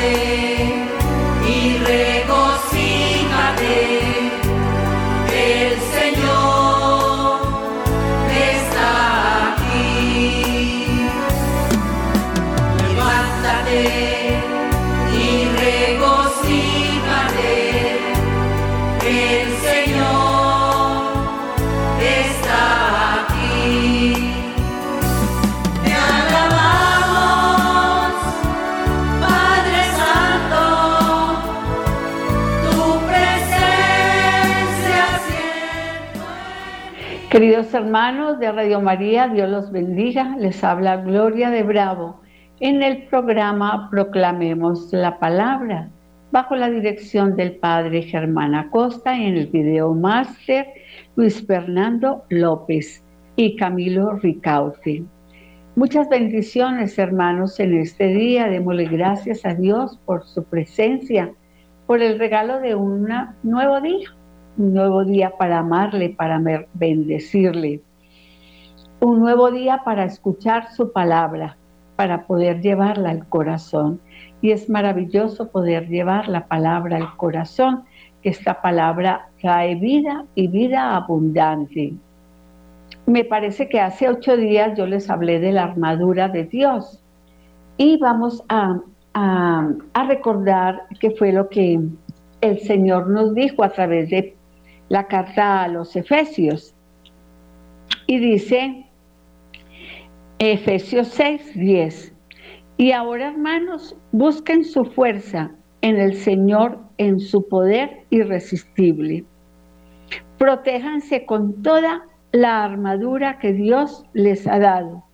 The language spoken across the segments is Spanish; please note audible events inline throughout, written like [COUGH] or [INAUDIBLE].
Deus. Queridos hermanos de Radio María, Dios los bendiga. Les habla Gloria de Bravo en el programa Proclamemos la Palabra, bajo la dirección del Padre Germán Acosta y en el video máster Luis Fernando López y Camilo Ricaute. Muchas bendiciones, hermanos, en este día. Démosle gracias a Dios por su presencia, por el regalo de un nuevo día un nuevo día para amarle, para bendecirle, un nuevo día para escuchar su palabra, para poder llevarla al corazón. Y es maravilloso poder llevar la palabra al corazón, que esta palabra trae vida y vida abundante. Me parece que hace ocho días yo les hablé de la armadura de Dios y vamos a, a recordar qué fue lo que el Señor nos dijo a través de la carta a los Efesios. Y dice, Efesios 6, 10. Y ahora, hermanos, busquen su fuerza en el Señor, en su poder irresistible. Protéjanse con toda la armadura que Dios les ha dado,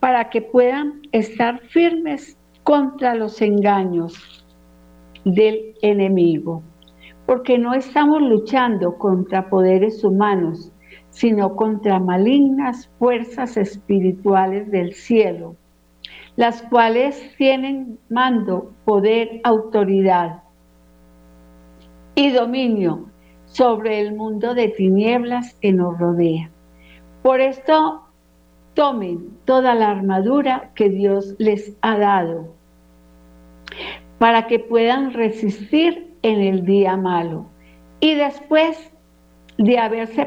para que puedan estar firmes contra los engaños del enemigo porque no estamos luchando contra poderes humanos, sino contra malignas fuerzas espirituales del cielo, las cuales tienen mando, poder, autoridad y dominio sobre el mundo de tinieblas que nos rodea. Por esto, tomen toda la armadura que Dios les ha dado para que puedan resistir en el día malo. Y después de haberse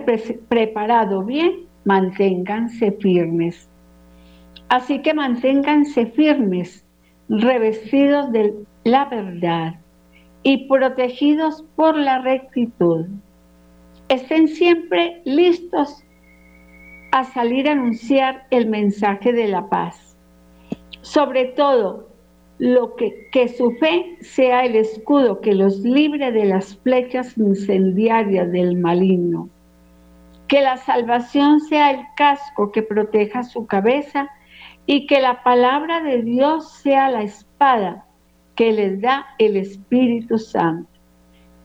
preparado bien, manténganse firmes. Así que manténganse firmes, revestidos de la verdad y protegidos por la rectitud. Estén siempre listos a salir a anunciar el mensaje de la paz. Sobre todo, lo que, que su fe sea el escudo que los libre de las flechas incendiarias del maligno. Que la salvación sea el casco que proteja su cabeza y que la palabra de Dios sea la espada que les da el Espíritu Santo.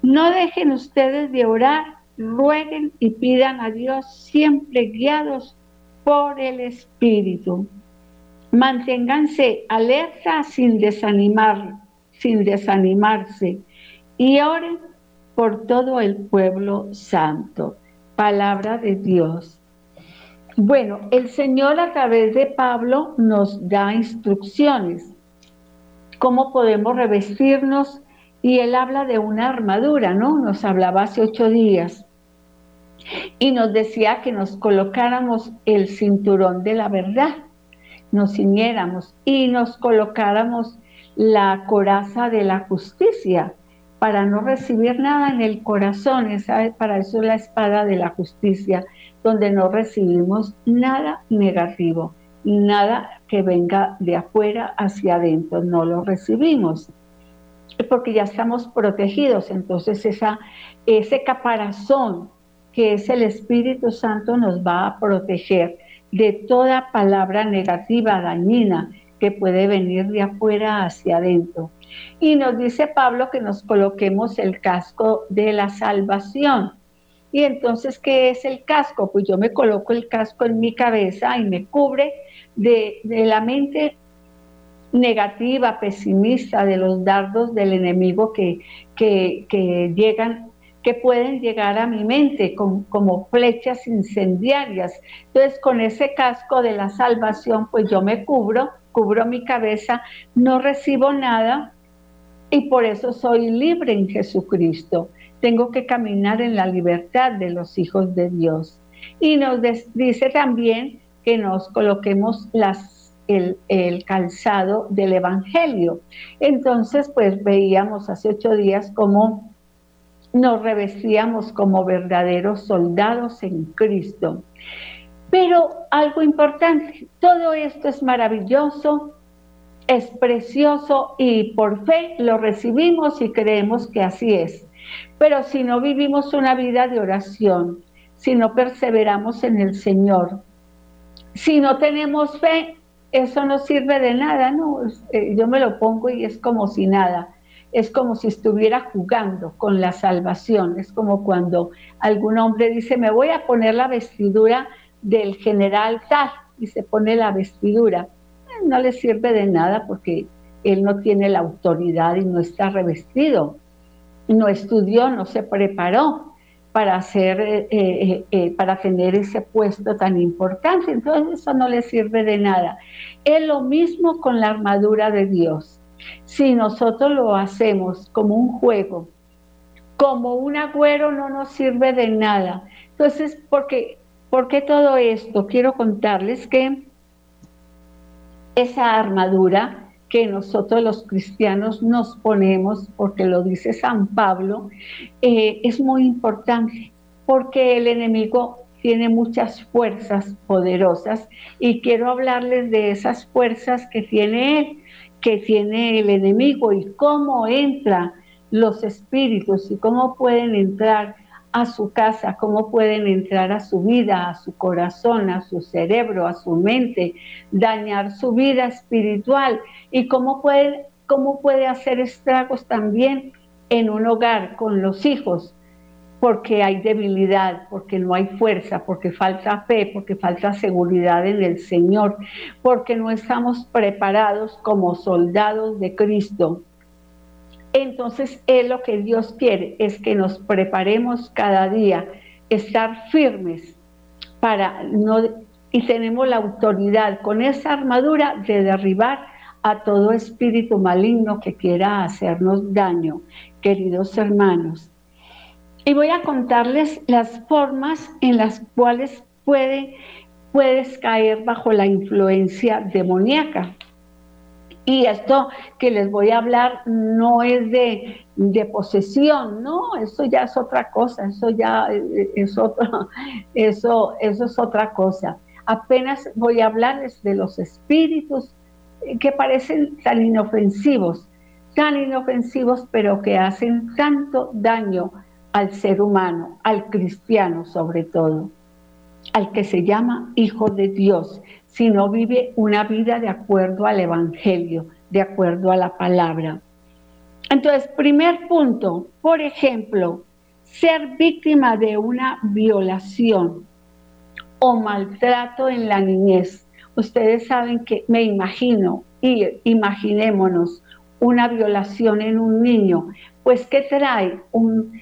No dejen ustedes de orar, rueguen y pidan a Dios siempre guiados por el Espíritu. Manténganse alerta sin desanimar, sin desanimarse y oren por todo el pueblo santo. Palabra de Dios. Bueno, el Señor a través de Pablo nos da instrucciones, cómo podemos revestirnos y él habla de una armadura, ¿no? Nos hablaba hace ocho días y nos decía que nos colocáramos el cinturón de la verdad nos ciñéramos y nos colocáramos la coraza de la justicia, para no recibir nada en el corazón. Esa, para eso es la espada de la justicia, donde no recibimos nada negativo, nada que venga de afuera hacia adentro, no lo recibimos porque ya estamos protegidos. Entonces esa, ese caparazón que es el Espíritu Santo nos va a proteger de toda palabra negativa, dañina, que puede venir de afuera hacia adentro. Y nos dice Pablo que nos coloquemos el casco de la salvación. Y entonces, ¿qué es el casco? Pues yo me coloco el casco en mi cabeza y me cubre de, de la mente negativa, pesimista, de los dardos del enemigo que, que, llegan que pueden llegar a mi mente como flechas incendiarias. Entonces, con ese casco de la salvación, pues yo me cubro, cubro mi cabeza, no recibo nada y por eso soy libre en Jesucristo. Tengo que caminar en la libertad de los hijos de Dios. Y nos dice también que nos coloquemos las el, calzado del Evangelio. Entonces, pues veíamos hace ocho días cómo nos revestíamos como verdaderos soldados en Cristo. Pero algo importante, todo esto es maravilloso, es precioso y por fe lo recibimos y creemos que así es. Pero si no vivimos una vida de oración, si no perseveramos en el Señor, si no tenemos fe, eso no sirve de nada, ¿no? Eh, yo me lo pongo y es como si nada. Es como si estuviera jugando con la salvación. Es como cuando algún hombre dice, me voy a poner la vestidura del general tal y se pone la vestidura. Eh, no le sirve de nada porque él no tiene la autoridad y no está revestido. No estudió, no se preparó para hacer, eh, eh, para tener ese puesto tan importante. Entonces eso no le sirve de nada. Es lo mismo con la armadura de Dios. Si nosotros lo hacemos como un juego, como un agüero, no nos sirve de nada. Entonces, ¿por qué, ¿por qué todo esto? Quiero contarles que esa armadura que nosotros los cristianos nos ponemos, porque lo dice San Pablo, eh, es muy importante, porque el enemigo tiene muchas fuerzas poderosas y quiero hablarles de esas fuerzas que tiene él, que tiene el enemigo y cómo entran los espíritus y cómo pueden entrar a su casa, cómo pueden entrar a su vida, a su corazón, a su cerebro, a su mente, dañar su vida espiritual y cómo puede, cómo puede hacer estragos también en un hogar con los hijos, porque hay debilidad, porque no hay fuerza, porque falta fe, porque falta seguridad en el Señor, porque no estamos preparados como soldados de Cristo entonces, es lo que Dios quiere, es que nos preparemos cada día, estar firmes para no y tenemos la autoridad con esa armadura de derribar a todo espíritu maligno que quiera hacernos daño, queridos hermanos. Y voy a contarles las formas en las cuales puede, puedes caer bajo la influencia demoníaca. Y esto que les voy a hablar no es de, posesión, no, eso ya es otra cosa, eso ya es otra, [LAUGHS] eso, eso es otra cosa. Apenas voy a hablarles de los espíritus que parecen tan inofensivos, tan inofensivos, pero que hacen tanto daño al ser humano, al cristiano sobre todo, al que se llama hijo de Dios, si no vive una vida de acuerdo al Evangelio, de acuerdo a la palabra. Entonces, primer punto, por ejemplo, ser víctima de una violación o maltrato en la niñez. Ustedes saben que me imagino, y imaginémonos, una violación en un niño, pues ¿qué trae? Un,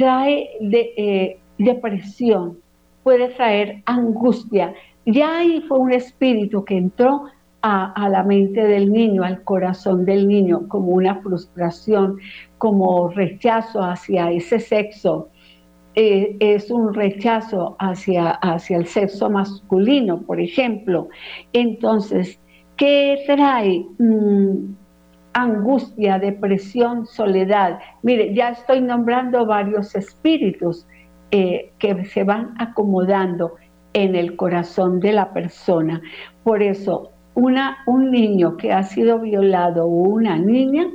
trae de, eh, depresión, puede traer angustia, ya ahí fue un espíritu que entró a, la mente del niño, al corazón del niño, como una frustración, como rechazo hacia ese sexo. Eh, es un rechazo hacia, hacia el sexo masculino, por ejemplo. Entonces, ¿qué trae? Mm, angustia, depresión, soledad. Mire, ya estoy nombrando varios espíritus eh, que se van acomodando en el corazón de la persona. Por eso, una, un niño que ha sido violado o una niña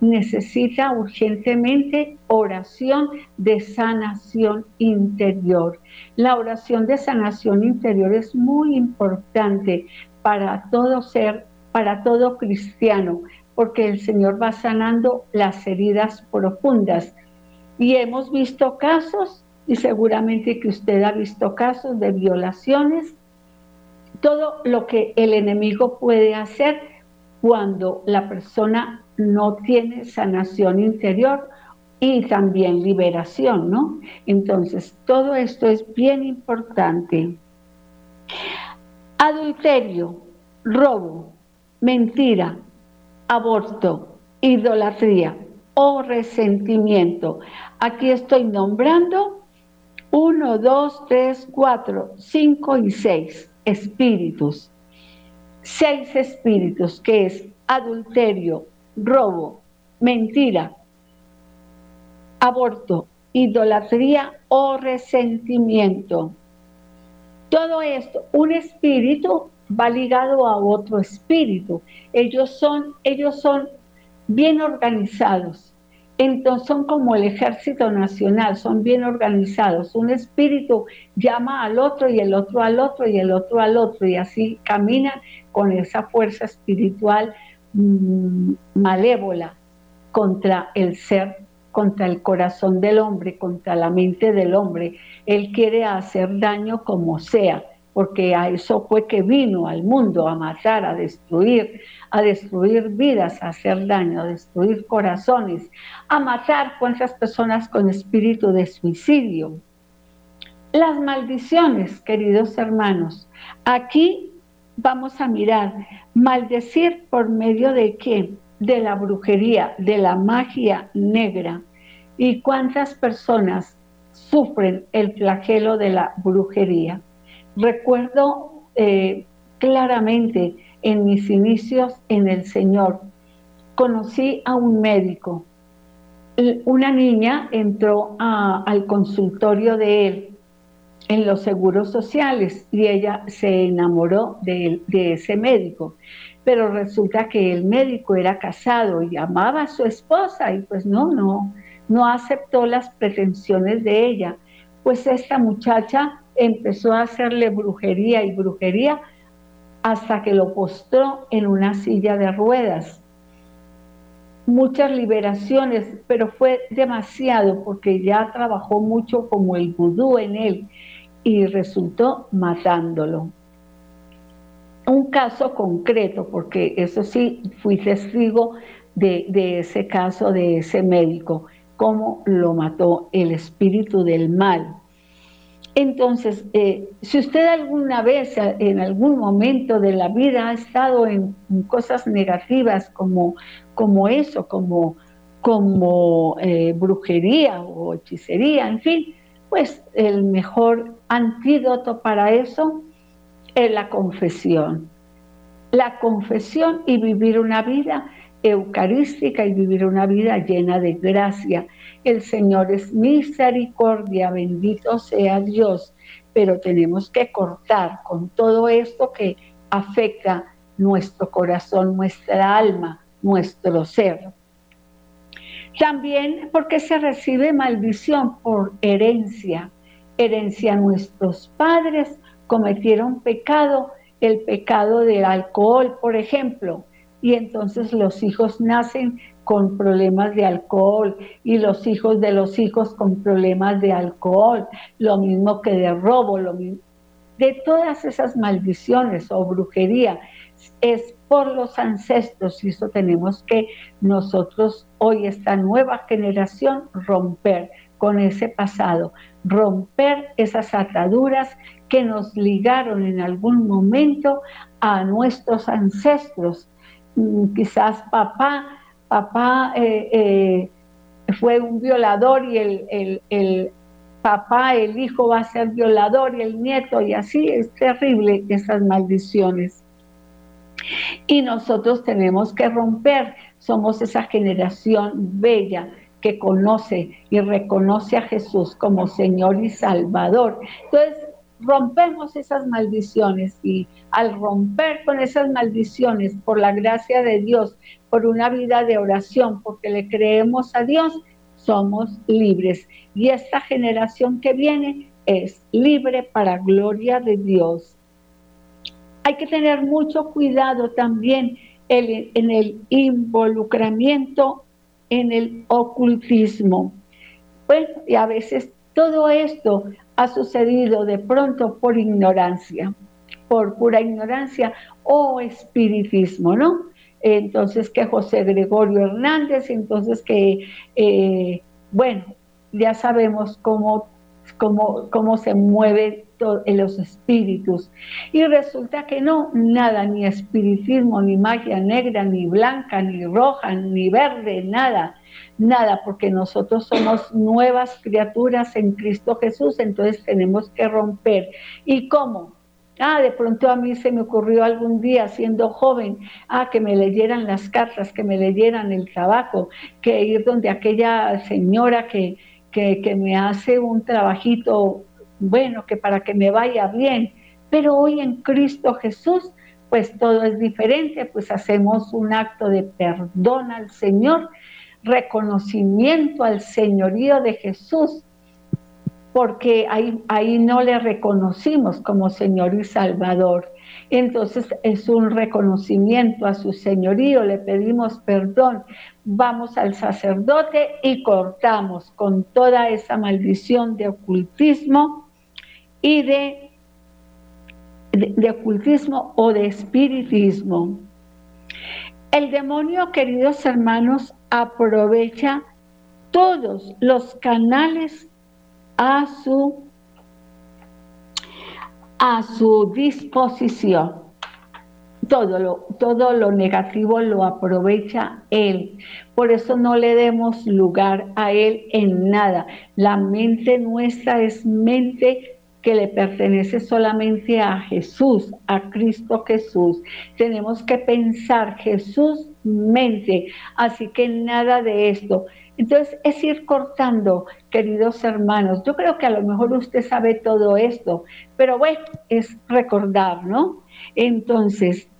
necesita urgentemente oración de sanación interior. La oración de sanación interior es muy importante para todo ser, para todo cristiano, porque el Señor va sanando las heridas profundas. Y hemos visto casos, y seguramente que usted ha visto casos de violaciones, todo lo que el enemigo puede hacer cuando la persona no tiene sanación interior y también liberación, ¿no? Entonces, todo esto es bien importante. Adulterio, robo, mentira, aborto, idolatría o resentimiento. Aquí estoy nombrando uno, dos, tres, cuatro, cinco y seis espíritus. Seis espíritus que es adulterio, robo, mentira, aborto, idolatría o resentimiento. Todo esto, un espíritu va ligado a otro espíritu. Ellos son, ellos son bien organizados. Entonces son como el ejército nacional, son bien organizados. Un espíritu llama al otro y el otro al otro y el otro al otro y así caminan con esa fuerza espiritual mm, malévola contra el ser, contra el corazón del hombre, contra la mente del hombre. Él quiere hacer daño como sea porque a eso fue que vino al mundo, a matar, a destruir, a destruir vidas, a hacer daño, a destruir corazones, a matar cuántas personas con espíritu de suicidio. Las maldiciones, queridos hermanos, aquí vamos a mirar, maldecir por medio de qué? De la brujería, de la magia negra. ¿Y cuántas personas sufren el flagelo de la brujería? Recuerdo eh, claramente en mis inicios en el Señor, conocí a un médico. Una niña entró al consultorio de él en los seguros sociales y ella se enamoró de, de ese médico. Pero resulta que el médico era casado y amaba a su esposa y pues no, no, no aceptó las pretensiones de ella. Pues esta muchacha empezó a hacerle brujería y brujería hasta que lo postró en una silla de ruedas. Muchas liberaciones, pero fue demasiado porque ya trabajó mucho como el vudú en él y resultó matándolo. Un caso concreto, porque eso sí, fui testigo de, de ese caso de ese médico, cómo lo mató el espíritu del mal entonces, eh, si usted alguna vez, eh, en algún momento de la vida, ha estado en, cosas negativas como, como eso, como, como eh, brujería o hechicería, en fin, pues el mejor antídoto para eso es la confesión. La confesión y vivir una vida eucarística y vivir una vida llena de gracia. El Señor es misericordia, bendito sea Dios, pero tenemos que cortar con todo esto que afecta nuestro corazón, nuestra alma, nuestro ser. También porque se recibe maldición por herencia. Herencia nuestros padres cometieron pecado, el pecado del alcohol, por ejemplo, y entonces los hijos nacen con problemas de alcohol y los hijos de los hijos con problemas de alcohol, lo mismo que de robo, lo mismo. De todas esas maldiciones o brujería es por los ancestros y eso tenemos que nosotros hoy, esta nueva generación, romper con ese pasado, romper esas ataduras que nos ligaron en algún momento a nuestros ancestros quizás papá, papá eh, eh, fue un violador y el, el, papá, el hijo va a ser violador y el nieto, y así es terrible esas maldiciones. Y nosotros tenemos que romper, somos esa generación bella que conoce y reconoce a Jesús como Señor y Salvador. Entonces, rompemos esas maldiciones y al romper con esas maldiciones por la gracia de Dios, por una vida de oración, porque le creemos a Dios, somos libres. Y esta generación que viene es libre para gloria de Dios. Hay que tener mucho cuidado también en el involucramiento en el ocultismo. Bueno, y a veces todo esto ha sucedido de pronto por ignorancia, por pura ignorancia o espiritismo, ¿no? Entonces que José Gregorio Hernández, entonces que, eh, bueno, ya sabemos cómo, cómo, cómo se mueve en los espíritus. Y resulta que no, nada, ni espiritismo, ni magia negra, ni blanca, ni roja, ni verde, nada, nada, porque nosotros somos nuevas criaturas en Cristo Jesús, entonces tenemos que romper. ¿Y cómo? Ah, de pronto a mí se me ocurrió algún día siendo joven, ah, que me leyeran las cartas, que me leyeran el trabajo, que ir donde aquella señora que, que, que me hace un trabajito bueno, que para que me vaya bien. Pero hoy en Cristo Jesús, pues todo es diferente, pues hacemos un acto de perdón al Señor, reconocimiento al señorío de Jesús, porque ahí, ahí no le reconocimos como Señor y Salvador. Entonces es un reconocimiento a su señorío, le pedimos perdón, vamos al sacerdote y cortamos con toda esa maldición de ocultismo y de, de, ocultismo o de espiritismo. El demonio, queridos hermanos, aprovecha todos los canales a su, a su disposición. Todo lo, todo lo negativo lo aprovecha él. Por eso no le demos lugar a él en nada. La mente nuestra es mente que le pertenece solamente a Jesús, a Cristo Jesús. Tenemos que pensar Jesús mente, así que nada de esto. Entonces es ir cortando, queridos hermanos. Yo creo que a lo mejor usted sabe todo esto, pero bueno, es recordar, ¿no? Entonces,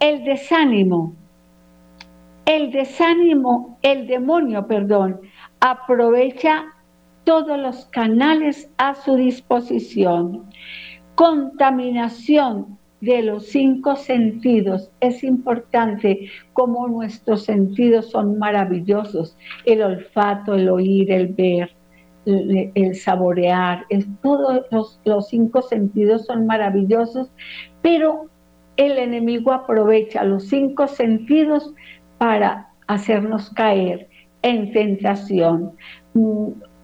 el desánimo, el desánimo, el demonio, perdón, aprovecha todos los canales a su disposición. Contaminación de los cinco sentidos. Es importante como nuestros sentidos son maravillosos. El olfato, el oír, el ver, el, saborear. todos los, los cinco sentidos son maravillosos, pero el enemigo aprovecha los cinco sentidos para hacernos caer en tentación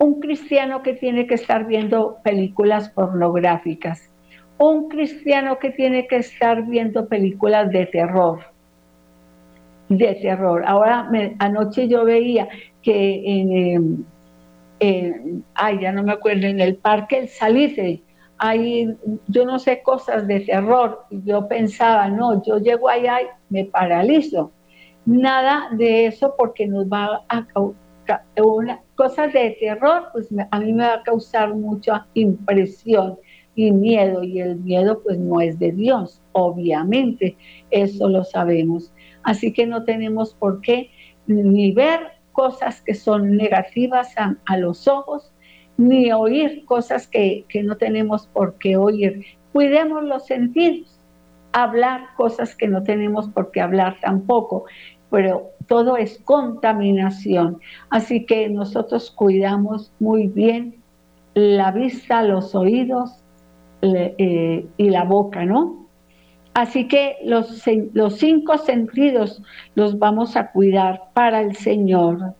un cristiano que tiene que estar viendo películas pornográficas, un cristiano que tiene que estar viendo películas de terror, de terror. Ahora, anoche yo veía que en, em, ya no me acuerdo, en el parque El Salitre, hay, yo no sé, cosas de terror. Yo pensaba, no, yo llego allá y me paralizo. Nada de eso porque nos va a una, cosas de terror, pues a mí me va a causar mucha impresión y miedo, y el miedo pues no es de Dios, obviamente, eso lo sabemos. Así que no tenemos por qué ni ver cosas que son negativas a, los ojos, ni oír cosas que, que no tenemos por qué oír. Cuidemos los sentidos, hablar cosas que no tenemos por qué hablar tampoco pero todo es contaminación. Así que nosotros cuidamos muy bien la vista, los oídos eh, y la boca, ¿no? Así que los, los cinco sentidos los vamos a cuidar para el Señor.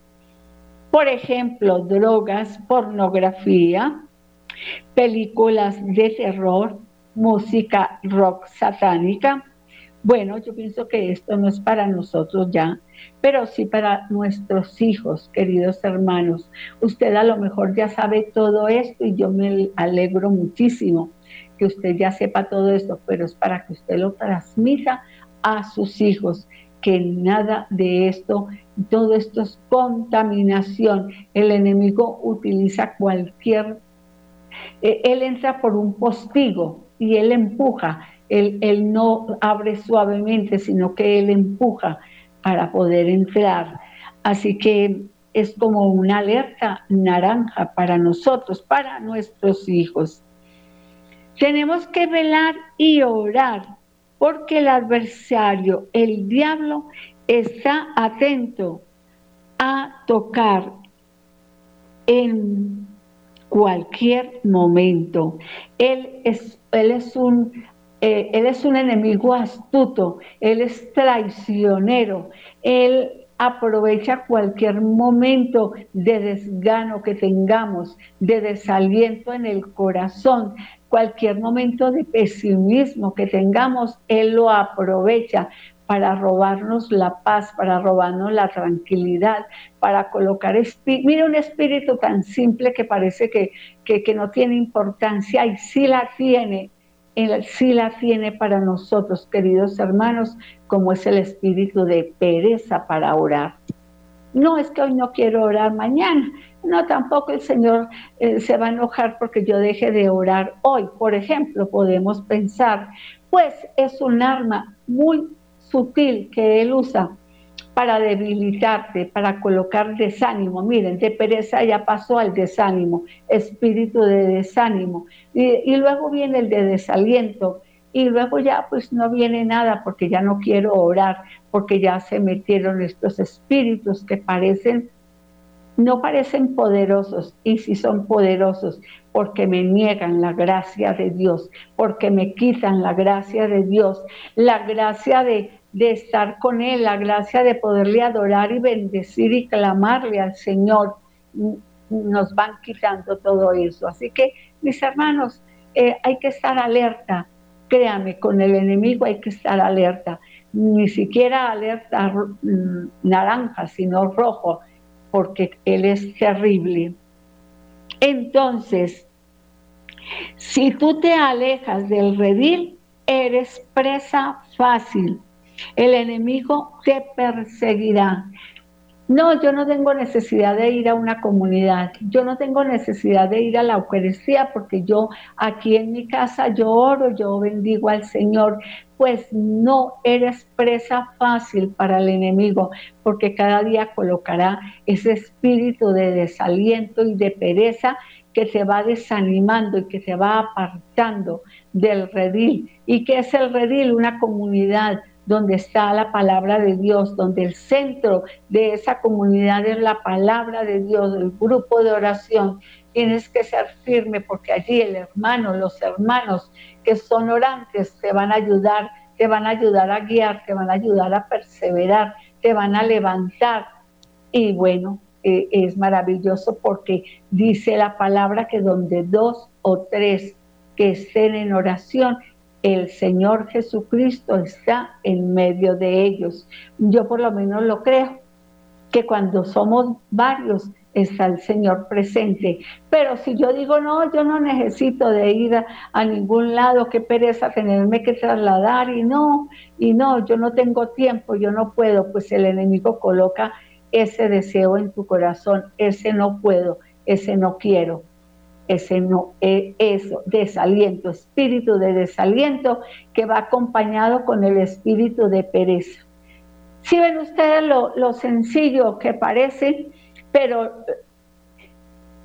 Por ejemplo, drogas, pornografía, películas de terror, música rock satánica, bueno, yo pienso que esto no es para nosotros ya, pero sí para nuestros hijos, queridos hermanos. Usted a lo mejor ya sabe todo esto y yo me alegro muchísimo que usted ya sepa todo esto, pero es para que usted lo transmita a sus hijos, que nada de esto todo esto es contaminación. El enemigo utiliza cualquier, eh, él entra por un postigo y él empuja, él, él no abre suavemente, sino que él empuja para poder entrar. Así que es como una alerta naranja para nosotros, para nuestros hijos. Tenemos que velar y orar porque el adversario, el diablo, está atento a tocar en cualquier momento. Él es, él es un eh, él es un enemigo astuto, él es traicionero, él aprovecha cualquier momento de desgano que tengamos, de desaliento en el corazón, cualquier momento de pesimismo que tengamos, Él lo aprovecha para robarnos la paz, para robarnos la tranquilidad, para colocar. Mira un espíritu tan simple que parece que, que, no tiene importancia y sí la tiene, él sí la tiene para nosotros, queridos hermanos, como es el espíritu de pereza para orar. No es que hoy no quiero orar mañana, no, tampoco el Señor eh, se va a enojar porque yo deje de orar hoy. Por ejemplo, podemos pensar, pues es un arma muy sutil que Él usa para debilitarte, para colocar desánimo. Miren, de pereza ya pasó al desánimo, espíritu de desánimo. Y, y, luego viene el de desaliento. Y luego ya pues no viene nada porque ya no quiero orar, porque ya se metieron estos espíritus que parecen no parecen poderosos y si son poderosos porque me niegan la gracia de Dios, porque me quitan la gracia de Dios, la gracia de, de estar con Él, la gracia de poderle adorar y bendecir y clamarle al Señor, nos van quitando todo eso. Así que, mis hermanos, eh, hay que estar alerta, créame, con el enemigo hay que estar alerta, ni siquiera alerta mm, naranja, sino rojo porque Él es terrible. Entonces, si tú te alejas del redil, eres presa fácil. El enemigo te perseguirá. No, yo no tengo necesidad de ir a una comunidad, yo no tengo necesidad de ir a la Eucaristía porque yo aquí en mi casa yo oro, yo bendigo al Señor. Pues no eres presa fácil para el enemigo porque cada día colocará ese espíritu de desaliento y de pereza que te va desanimando y que te va apartando del redil. ¿Y qué es el redil? Una comunidad donde está la palabra de Dios, donde el centro de esa comunidad es la palabra de Dios, el grupo de oración. Tienes que ser firme porque allí el hermano, los hermanos que son orantes te van a ayudar, te van a ayudar a guiar, te van a ayudar a perseverar, te van a levantar. Y bueno, eh, es maravilloso porque dice la palabra que donde dos o tres que estén en oración, el Señor Jesucristo está en medio de ellos. Yo por lo menos lo creo, que cuando somos varios está el Señor presente. Pero si yo digo, no, yo no necesito de ir a, ningún lado, qué pereza tenerme que trasladar y no, y no, yo no tengo tiempo, yo no puedo, pues el enemigo coloca ese deseo en tu corazón, ese no puedo, ese no quiero ese no, e, eso, desaliento, espíritu de desaliento que va acompañado con el espíritu de pereza. Si ven ustedes lo, sencillo que parece, pero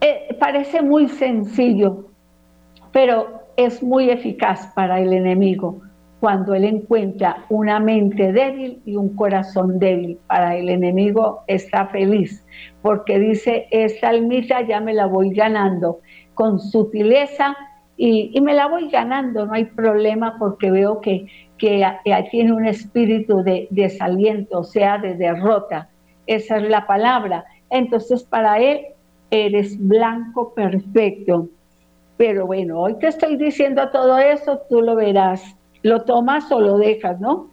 eh, parece muy sencillo, pero es muy eficaz para el enemigo cuando él encuentra una mente débil y un corazón débil. Para el enemigo está feliz, porque dice, esta almita ya me la voy ganando con sutileza y, me la voy ganando, no hay problema porque veo que, que tiene un espíritu de desaliento, o sea, de derrota. Esa es la palabra. Entonces para él eres blanco perfecto. Pero bueno, hoy te estoy diciendo todo eso, tú lo verás. Lo tomas o lo dejas, ¿no?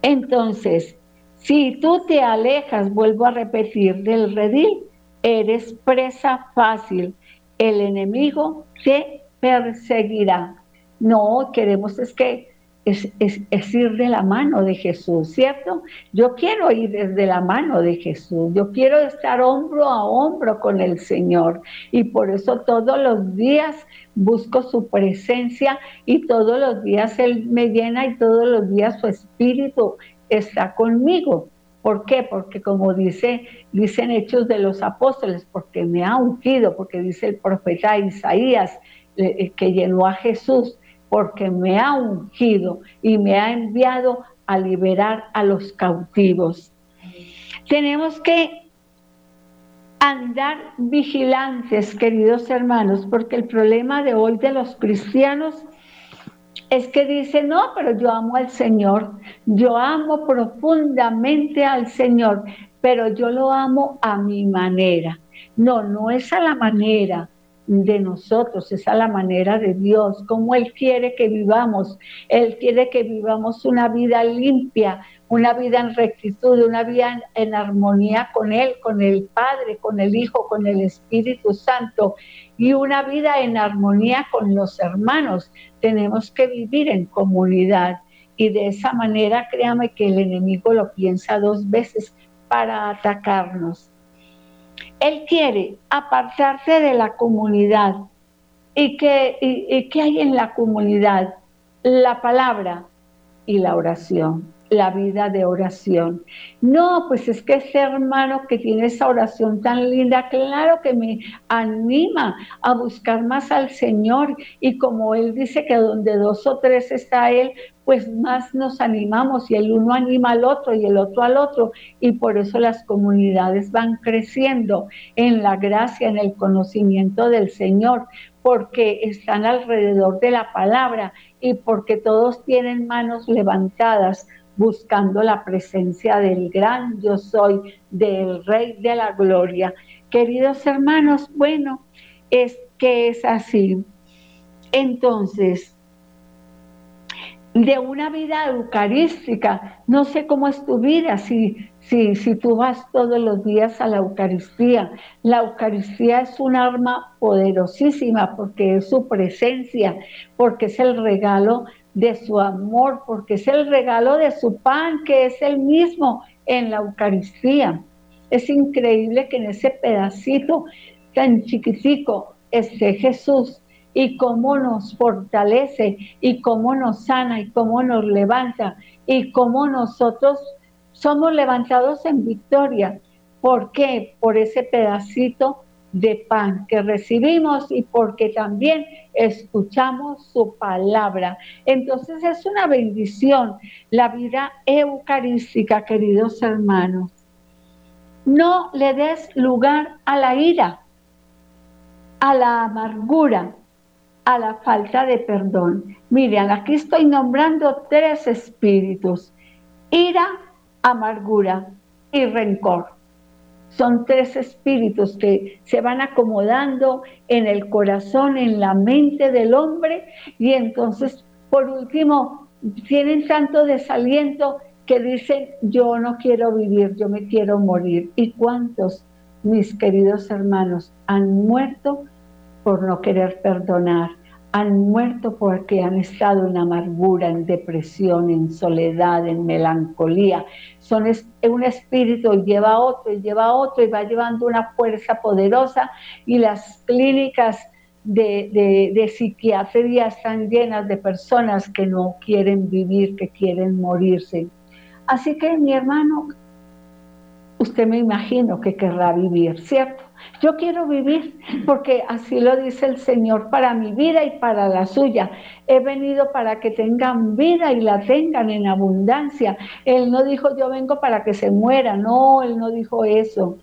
Entonces, si tú te alejas, vuelvo a repetir, del redil, eres presa fácil, el enemigo te perseguirá. No, queremos es que es, ir de la mano de Jesús, ¿cierto? Yo quiero ir desde la mano de Jesús, yo quiero estar hombro a hombro con el Señor y por eso todos los días busco su presencia y todos los días Él me llena y todos los días su espíritu está conmigo. ¿Por qué? Porque como dice, dicen Hechos de los Apóstoles, porque me ha ungido, porque dice el profeta Isaías eh, eh, que llenó a Jesús, porque me ha ungido y me ha enviado a liberar a los cautivos. Tenemos que andar vigilantes, queridos hermanos, porque el problema de hoy de los cristianos es que dicen, no, pero yo amo al Señor, yo amo profundamente al Señor, pero yo lo amo a mi manera. No, no es a la manera de nosotros, es a la manera de Dios, como Él quiere que vivamos. Él quiere que vivamos una vida limpia, una vida en rectitud, una vida en, armonía con Él, con el Padre, con el Hijo, con el Espíritu Santo y una vida en armonía con los hermanos. Tenemos que vivir en comunidad y de esa manera créame que el enemigo lo piensa dos veces para atacarnos. Él quiere apartarte de la comunidad. ¿Y qué, y hay en la comunidad? La palabra y la oración la vida de oración. No, pues es que ese hermano que tiene esa oración tan linda, claro que me anima a buscar más al Señor y como Él dice que donde dos o tres está Él, pues más nos animamos y el uno anima al otro y el otro al otro y por eso las comunidades van creciendo en la gracia, en el conocimiento del Señor, porque están alrededor de la palabra y porque todos tienen manos levantadas buscando la presencia del gran yo soy, del Rey de la Gloria. Queridos hermanos, bueno, es que es así. Entonces, de una vida eucarística, no sé cómo es tu vida, si, si, si tú vas todos los días a la Eucaristía. La Eucaristía es un arma poderosísima porque es su presencia, porque es el regalo de su amor, porque es el regalo de su pan, que es el mismo en la Eucaristía. Es increíble que en ese pedacito tan chiquitico esté Jesús y cómo nos fortalece y cómo nos sana y cómo nos levanta y cómo nosotros somos levantados en victoria. ¿Por qué? Por ese pedacito de pan que recibimos y porque también escuchamos su palabra. Entonces es una bendición la vida eucarística, queridos hermanos. No le des lugar a la ira, a la amargura, a la falta de perdón. Miren, aquí estoy nombrando tres espíritus, ira, amargura y rencor. Son tres espíritus que se van acomodando en el corazón, en la mente del hombre y entonces, por último, tienen tanto desaliento que dicen, yo no quiero vivir, yo me quiero morir. ¿Y cuántos, mis queridos hermanos, han muerto por no querer perdonar? Han muerto porque han estado en amargura, en depresión, en soledad, en melancolía. Son un espíritu lleva a otro y lleva a otro y va llevando una fuerza poderosa y las clínicas de, de psiquiatría están llenas de personas que no quieren vivir, que quieren morirse. Así que mi hermano, usted me imagino que querrá vivir, ¿cierto? Yo quiero vivir porque así lo dice el Señor para mi vida y para la suya. He venido para que tengan vida y la tengan en abundancia. Él no dijo yo vengo para que se muera, no, Él no dijo eso.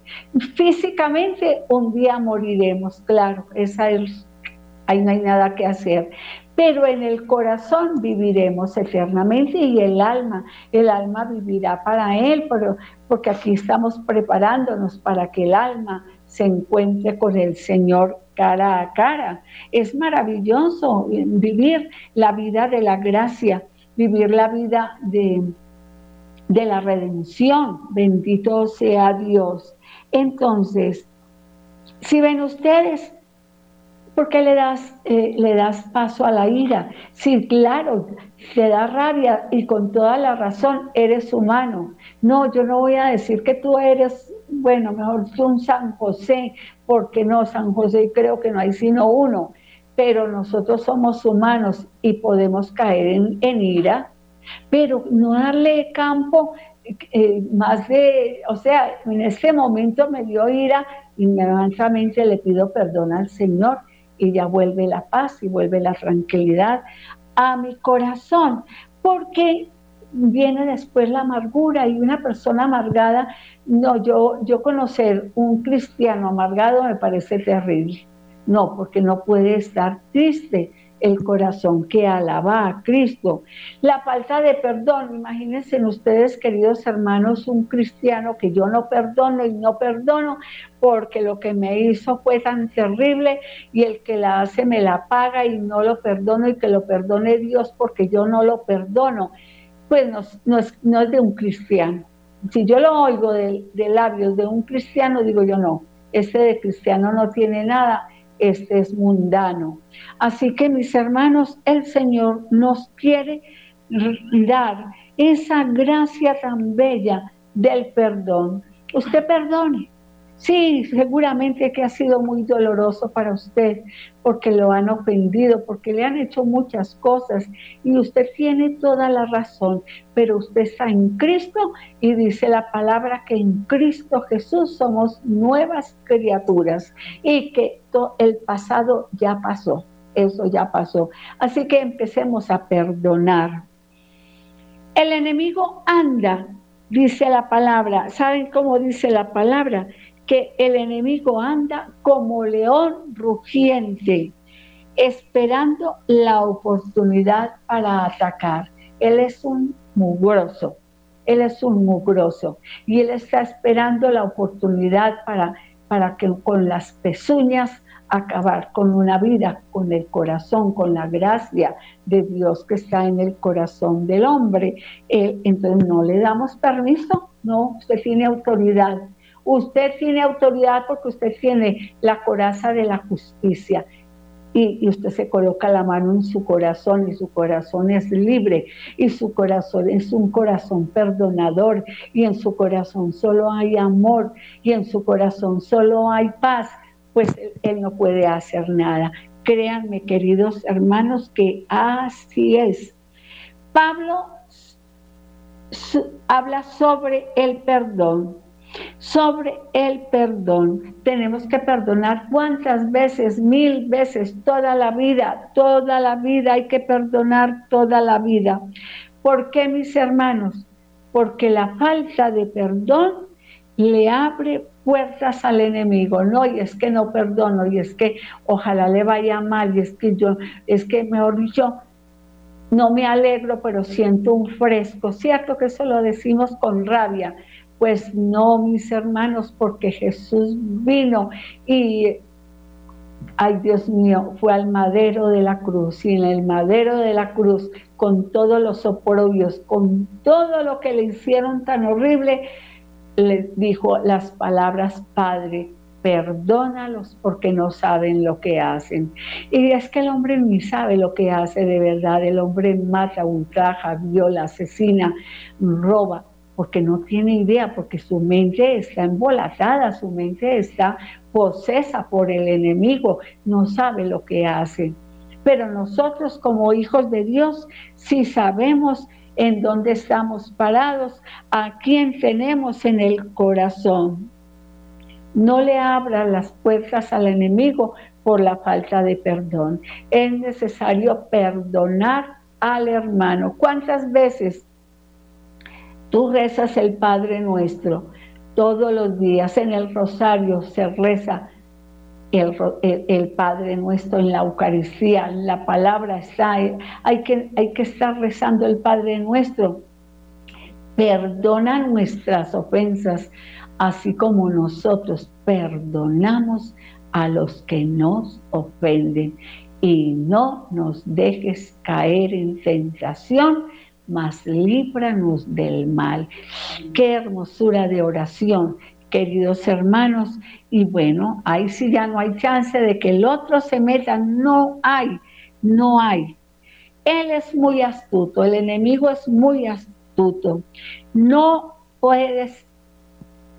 Físicamente un día moriremos, claro, esa es, ahí no hay nada que hacer pero en el corazón viviremos eternamente y el alma, el alma vivirá para Él, pero, porque aquí estamos preparándonos para que el alma se encuentre con el Señor cara a cara. Es maravilloso vivir la vida de la gracia, vivir la vida de, de la redención. Bendito sea Dios. Entonces, si ven ustedes, ¿Por qué le das, eh, le das paso a la ira? Sí, claro, te da rabia y con toda la razón eres humano. No, yo no voy a decir que tú eres, bueno, mejor un San José, porque no, San José creo que no hay sino uno, pero nosotros somos humanos y podemos caer en, ira, pero no darle campo eh, más de, o sea, en este momento me dio ira, inmediatamente le pido perdón al Señor y ya vuelve la paz y vuelve la tranquilidad a mi corazón, porque viene después la amargura y una persona amargada, no, yo, yo conocer un cristiano amargado me parece terrible, no, porque no puede estar triste, el corazón que alaba a Cristo. La falta de perdón, imagínense ustedes, queridos hermanos, un cristiano que yo no perdono y no perdono porque lo que me hizo fue tan terrible y el que la hace me la paga y no lo perdono y que lo perdone Dios porque yo no lo perdono. Pues no, es, de un cristiano. Si yo lo oigo de, de labios de un cristiano, digo yo no, este de cristiano no tiene nada este es mundano. Así que mis hermanos, el Señor nos quiere dar esa gracia tan bella del perdón. Usted perdone, Sí, seguramente que ha sido muy doloroso para usted porque lo han ofendido, porque le han hecho muchas cosas y usted tiene toda la razón, pero usted está en Cristo y dice la palabra que en Cristo Jesús somos nuevas criaturas y que el pasado ya pasó, eso ya pasó. Así que empecemos a perdonar. El enemigo anda, dice la palabra. ¿Saben cómo dice la palabra? Que el enemigo anda como león rugiente, esperando la oportunidad para atacar. Él es un mugroso, él es un mugroso y él está esperando la oportunidad para, para que con las pezuñas acabar con una vida, con el corazón, con la gracia de Dios que está en el corazón del hombre. entonces no le damos permiso, no, usted tiene autoridad Usted tiene autoridad porque usted tiene la coraza de la justicia. Y, usted se coloca la mano en su corazón y su corazón es libre y su corazón es un corazón perdonador y en su corazón solo hay amor y en su corazón solo hay paz, pues él no puede hacer nada. Créanme, queridos hermanos, que así es. Pablo habla sobre el perdón sobre el perdón. Tenemos que perdonar cuántas veces, mil veces, toda la vida, toda la vida, hay que perdonar toda la vida. ¿Por qué, mis hermanos? Porque la falta de perdón le abre puertas al enemigo, no, y es que no perdono, y es que ojalá le vaya mal, y es que yo, es que mejor dicho, no me alegro, pero siento un fresco, cierto que eso lo decimos con rabia, pues no, mis hermanos, porque Jesús vino y, ay Dios mío, fue al madero de la cruz y en el madero de la cruz, con todos los oprobios, con todo lo que le hicieron tan horrible, le dijo las palabras, Padre, perdónalos porque no saben lo que hacen. Y es que el hombre ni sabe lo que hace de verdad. El hombre mata, ultraja, viola, asesina, roba porque no tiene idea, porque su mente está embolatada, su mente está posesa por el enemigo, no sabe lo que hace. Pero nosotros como hijos de Dios, sí sabemos en dónde estamos parados, a quién tenemos en el corazón. No le abra las puertas al enemigo por la falta de perdón. Es necesario perdonar al hermano. ¿Cuántas veces Tú rezas el Padre Nuestro todos los días. En el rosario se reza el, Padre Nuestro en la Eucaristía. La palabra está, hay que, hay que estar rezando el Padre Nuestro. Perdona nuestras ofensas, así como nosotros perdonamos a los que nos ofenden. Y no nos dejes caer en tentación, mas líbranos del mal. Qué hermosura de oración, queridos hermanos. Y bueno, ahí sí ya no hay chance de que el otro se meta, no hay, no hay. Él es muy astuto, el enemigo es muy astuto. No puedes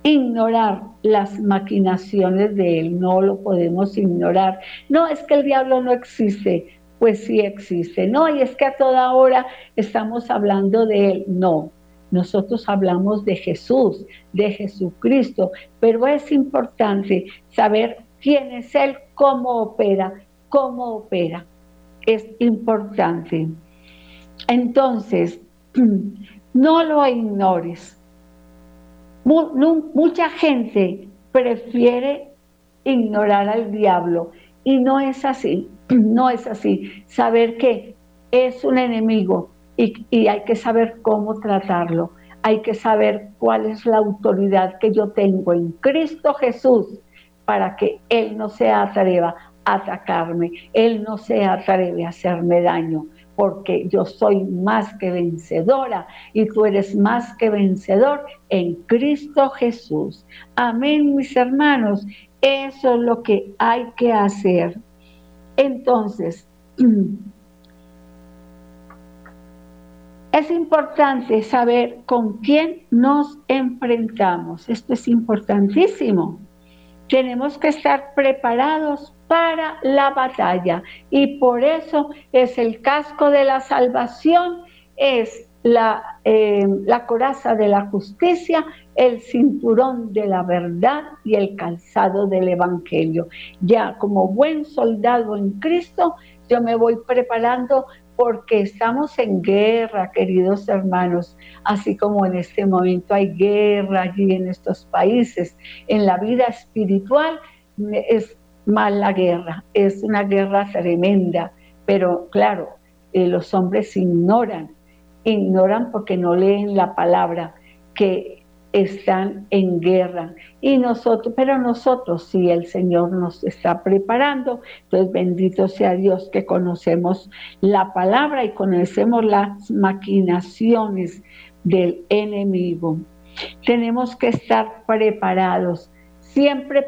ignorar las maquinaciones de él, no lo podemos ignorar. No, es que el diablo no existe, pues sí existe. No, y es que a toda hora estamos hablando de él. No, nosotros hablamos de Jesús, de Jesucristo, pero es importante saber quién es Él, cómo opera, cómo opera. Es importante. Entonces, [CLEARS THROAT] no lo ignores. Mucha gente prefiere ignorar al diablo y no es así, [CLEARS THROAT] no es así. Saber que es un enemigo, y, hay que saber cómo tratarlo. Hay que saber cuál es la autoridad que yo tengo en Cristo Jesús para que Él no se atreva a atacarme, Él no se atreve a hacerme daño, porque yo soy más que vencedora y tú eres más que vencedor en Cristo Jesús. Amén, mis hermanos. Eso es lo que hay que hacer. Entonces, [CLEARS THROAT] Es importante saber con quién nos enfrentamos. Esto es importantísimo. Tenemos que estar preparados para la batalla y por eso es el casco de la salvación, es la, eh, la coraza de la justicia, el cinturón de la verdad y el calzado del Evangelio. Ya como buen soldado en Cristo, yo me voy preparando porque estamos en guerra, queridos hermanos, así como en este momento hay guerra allí en estos países. En la vida espiritual es mal la guerra, es una guerra tremenda, pero claro, eh, los hombres ignoran, ignoran porque no leen la palabra, que están en guerra. Y nosotros, pero nosotros sí, el Señor nos está preparando. Entonces, bendito sea Dios que conocemos la palabra y conocemos las maquinaciones del enemigo. Tenemos que estar preparados, siempre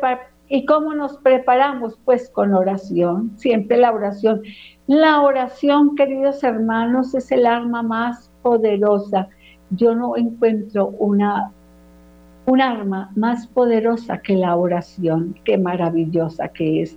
¿Y cómo nos preparamos? Pues con oración, siempre la oración. La oración, queridos hermanos, es el arma más poderosa. Yo no encuentro una un arma más poderosa que la oración, qué maravillosa que es.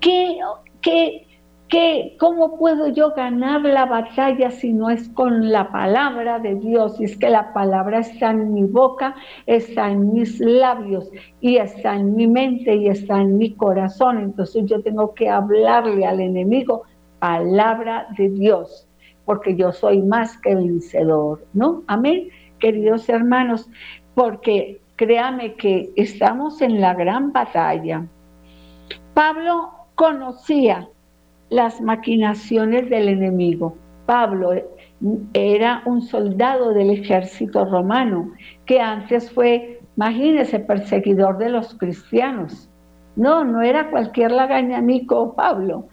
¿Qué, qué, qué, ¿Cómo puedo yo ganar la batalla si no es con la palabra de Dios? Y es que la palabra está en mi boca, está en mis labios y está en mi mente y está en mi corazón. Entonces yo tengo que hablarle al enemigo palabra de Dios, porque yo soy más que vencedor, ¿no? Amén, queridos hermanos, porque créame que estamos en la gran batalla. Pablo conocía las maquinaciones del enemigo. Pablo era un soldado del ejército romano que antes fue, imagínese, perseguidor de los cristianos. No, no era cualquier lagañamico Pablo,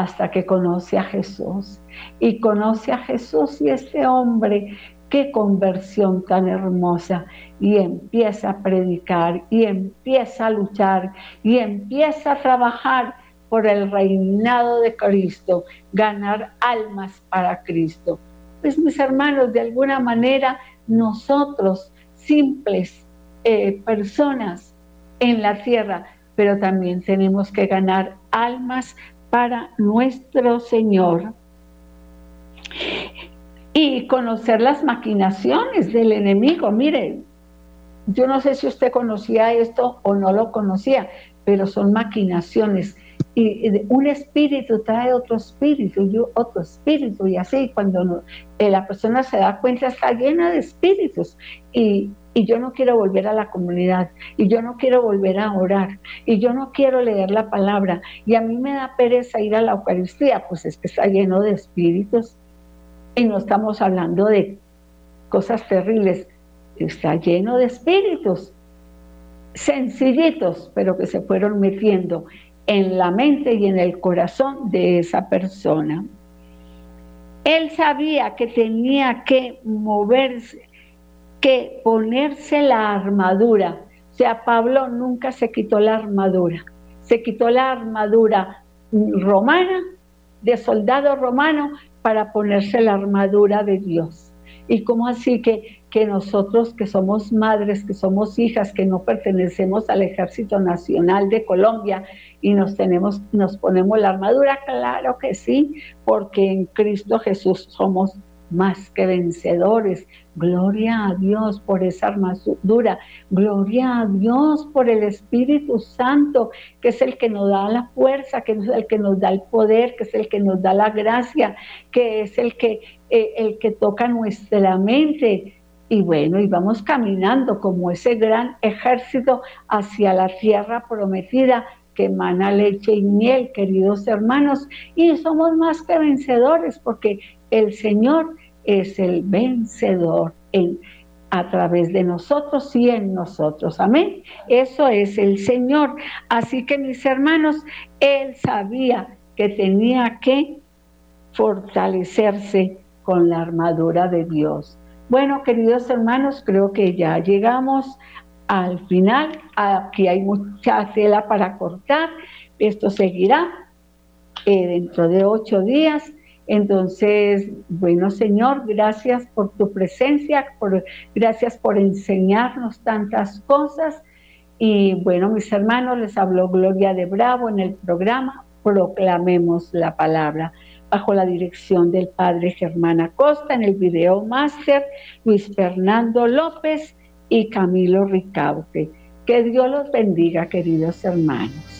hasta que conoce a Jesús. Y conoce a Jesús y este hombre qué conversión tan hermosa. Y empieza a predicar, y empieza a luchar, y empieza a trabajar por el reinado de Cristo, ganar almas para Cristo. Pues mis hermanos, de alguna manera nosotros, simples eh, personas en la tierra, pero también tenemos que ganar almas para nuestro Señor y conocer las maquinaciones del enemigo. Mire, yo no sé si usted conocía esto o no lo conocía, pero son maquinaciones. Y un espíritu trae otro espíritu y otro espíritu y así cuando eh, la persona se da cuenta está llena de espíritus y, y yo no quiero volver a la comunidad y yo no quiero volver a orar y yo no quiero leer la palabra y a mí me da pereza ir a la Eucaristía, pues es que está lleno de espíritus y no estamos hablando de cosas terribles, está lleno de espíritus sencillitos, pero que se fueron metiendo en la mente y en el corazón de esa persona. Él sabía que tenía que moverse, que ponerse la armadura. O sea, Pablo nunca se quitó la armadura. Se quitó la armadura romana, de soldado romano, para ponerse la armadura de Dios. ¿Y cómo así que, que nosotros que somos madres, que somos hijas, que no pertenecemos al Ejército Nacional de Colombia y nos, tenemos, nos ponemos la armadura? Claro que sí, porque en Cristo Jesús somos más que vencedores. Gloria a Dios por esa armadura. Gloria a Dios por el Espíritu Santo, que es el que nos da la fuerza, que es el que nos da el poder, que es el que nos da la gracia, que es el que, eh, el que toca nuestra mente. Y bueno, y vamos caminando como ese gran ejército hacia la tierra prometida que emana leche y miel, queridos hermanos, y somos más que vencedores porque el Señor es el vencedor en, a través de nosotros y en nosotros. Amén. Eso es el Señor. Así que mis hermanos, Él sabía que tenía que fortalecerse con la armadura de Dios. Bueno, queridos hermanos, creo que ya llegamos al final. Aquí hay mucha tela para cortar. Esto seguirá eh, dentro de ocho días. Entonces, bueno Señor, gracias por tu presencia, gracias por enseñarnos tantas cosas. Y bueno, mis hermanos, les habló Gloria de Bravo en el programa Proclamemos la Palabra, bajo la dirección del Padre Germán Acosta, en el video máster Luis Fernando López y Camilo Ricaute. Que Dios los bendiga, queridos hermanos.